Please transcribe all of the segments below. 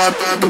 Bye.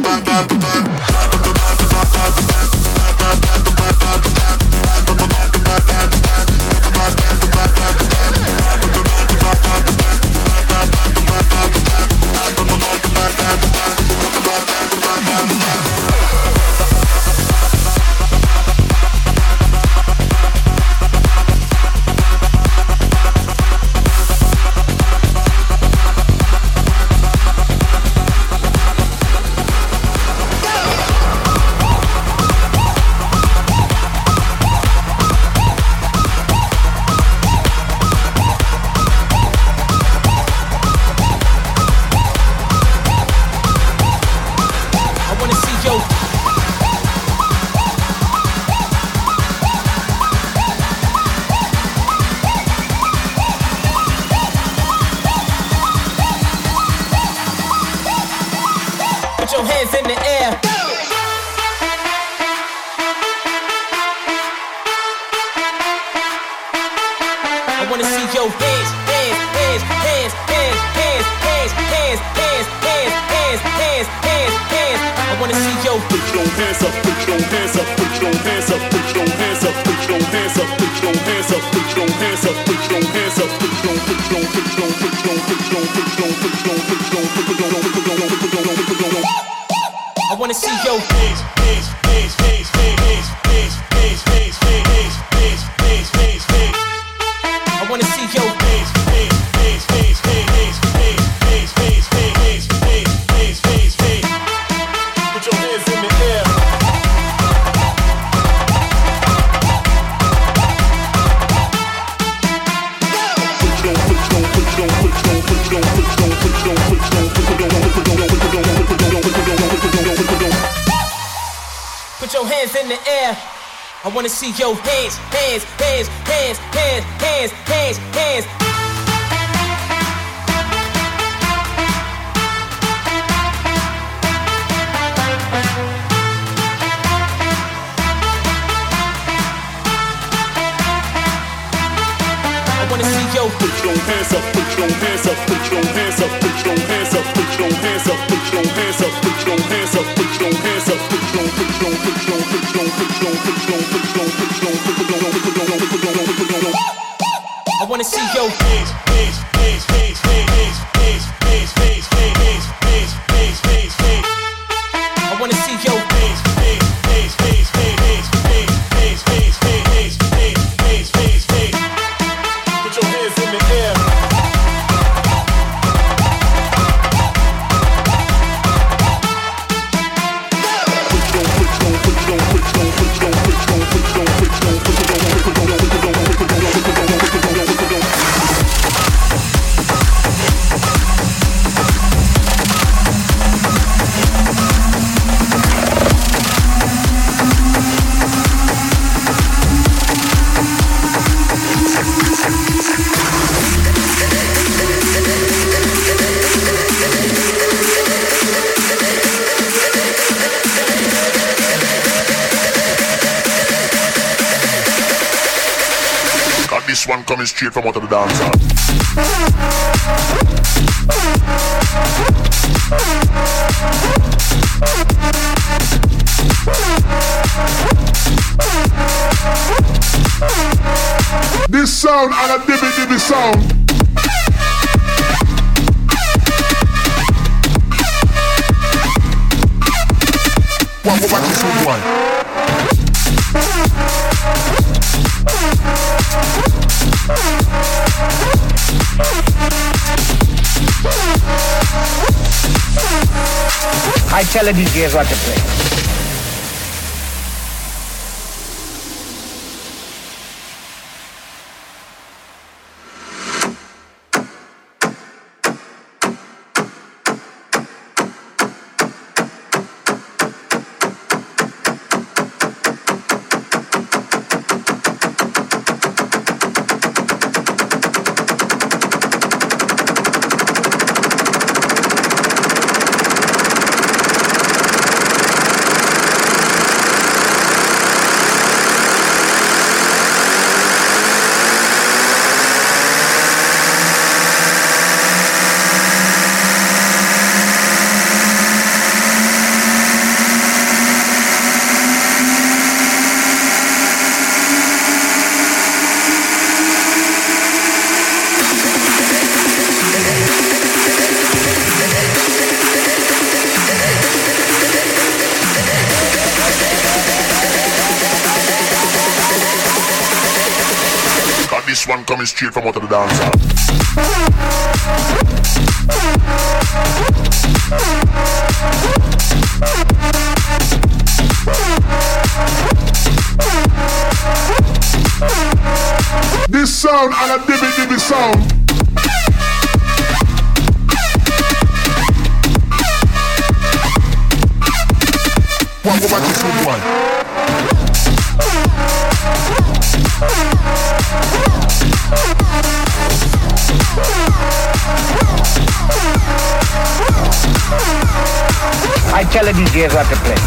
I wanna see your face, please, please, please, please, please. Straight from out of the dancer. This sound and a dibby dibby sound. Tell the DJs what to play. Straight from out of the dancer. Tell the DJs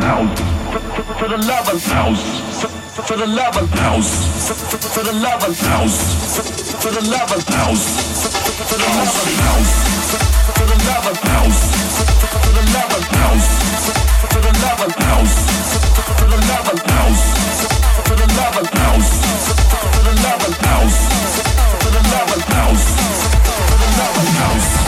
house. For the love of house. For the love of house. For the love of house. For the love of house. For the love of house. For the love of house. For the love of house. For the love of house. For the love of house. For the love of house. For the love of house. For the love of house. For the love of house.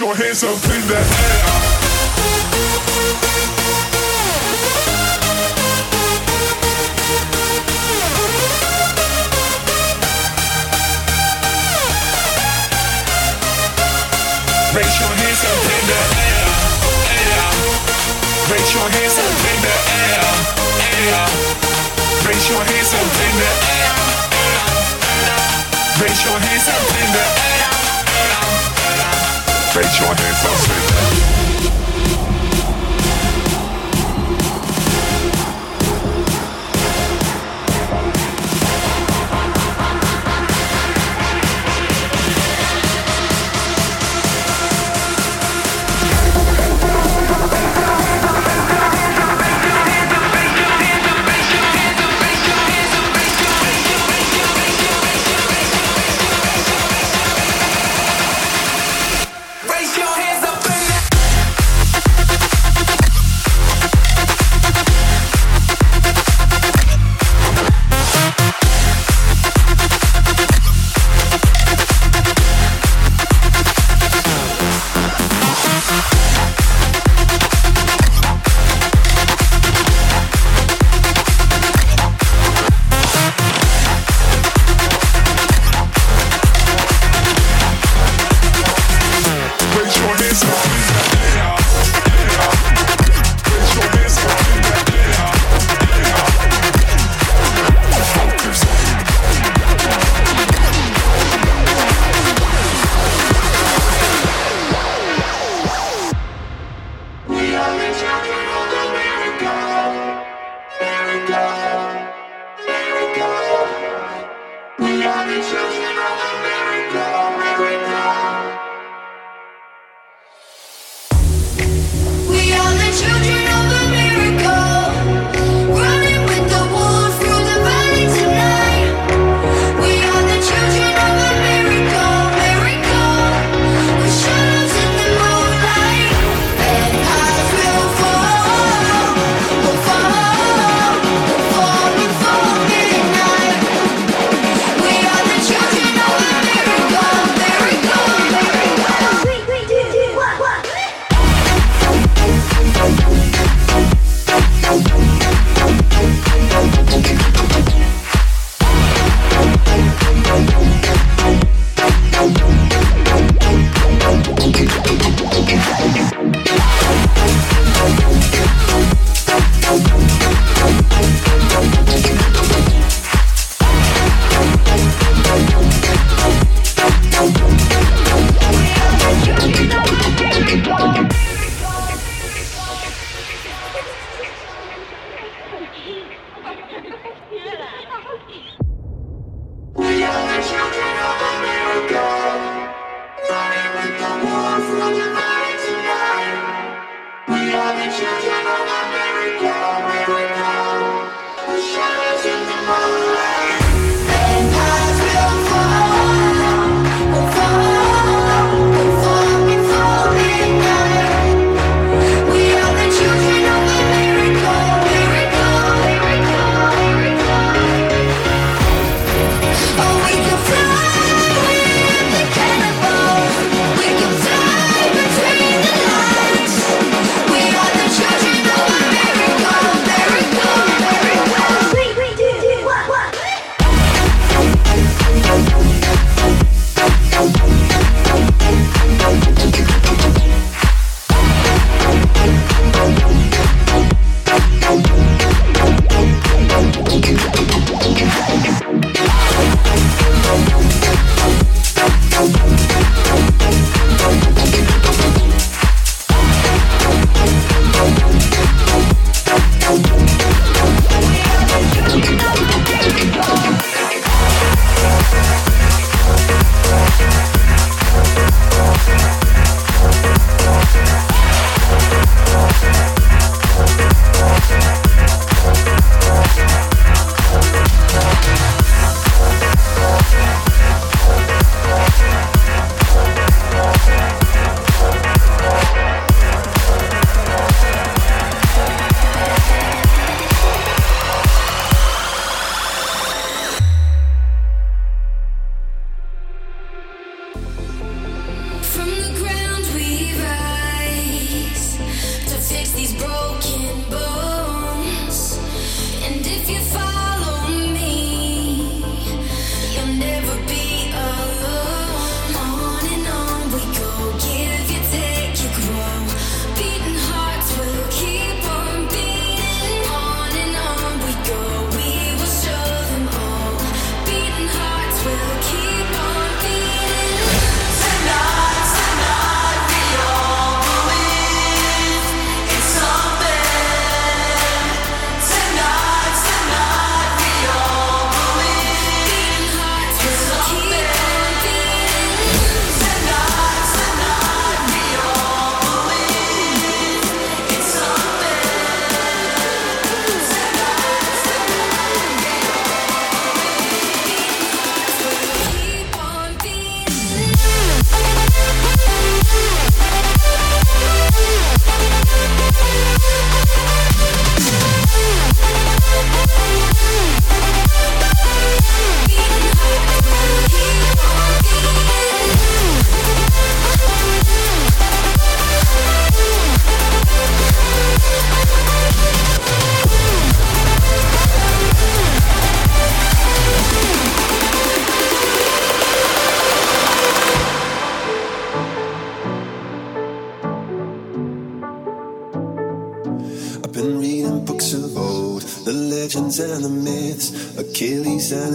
your hands up in the air. Raise your hands up in the air, air. Raise your hands up in the air, air. Raise your hands up in the air, air. Raise your hands up in the air. Raise your hands up,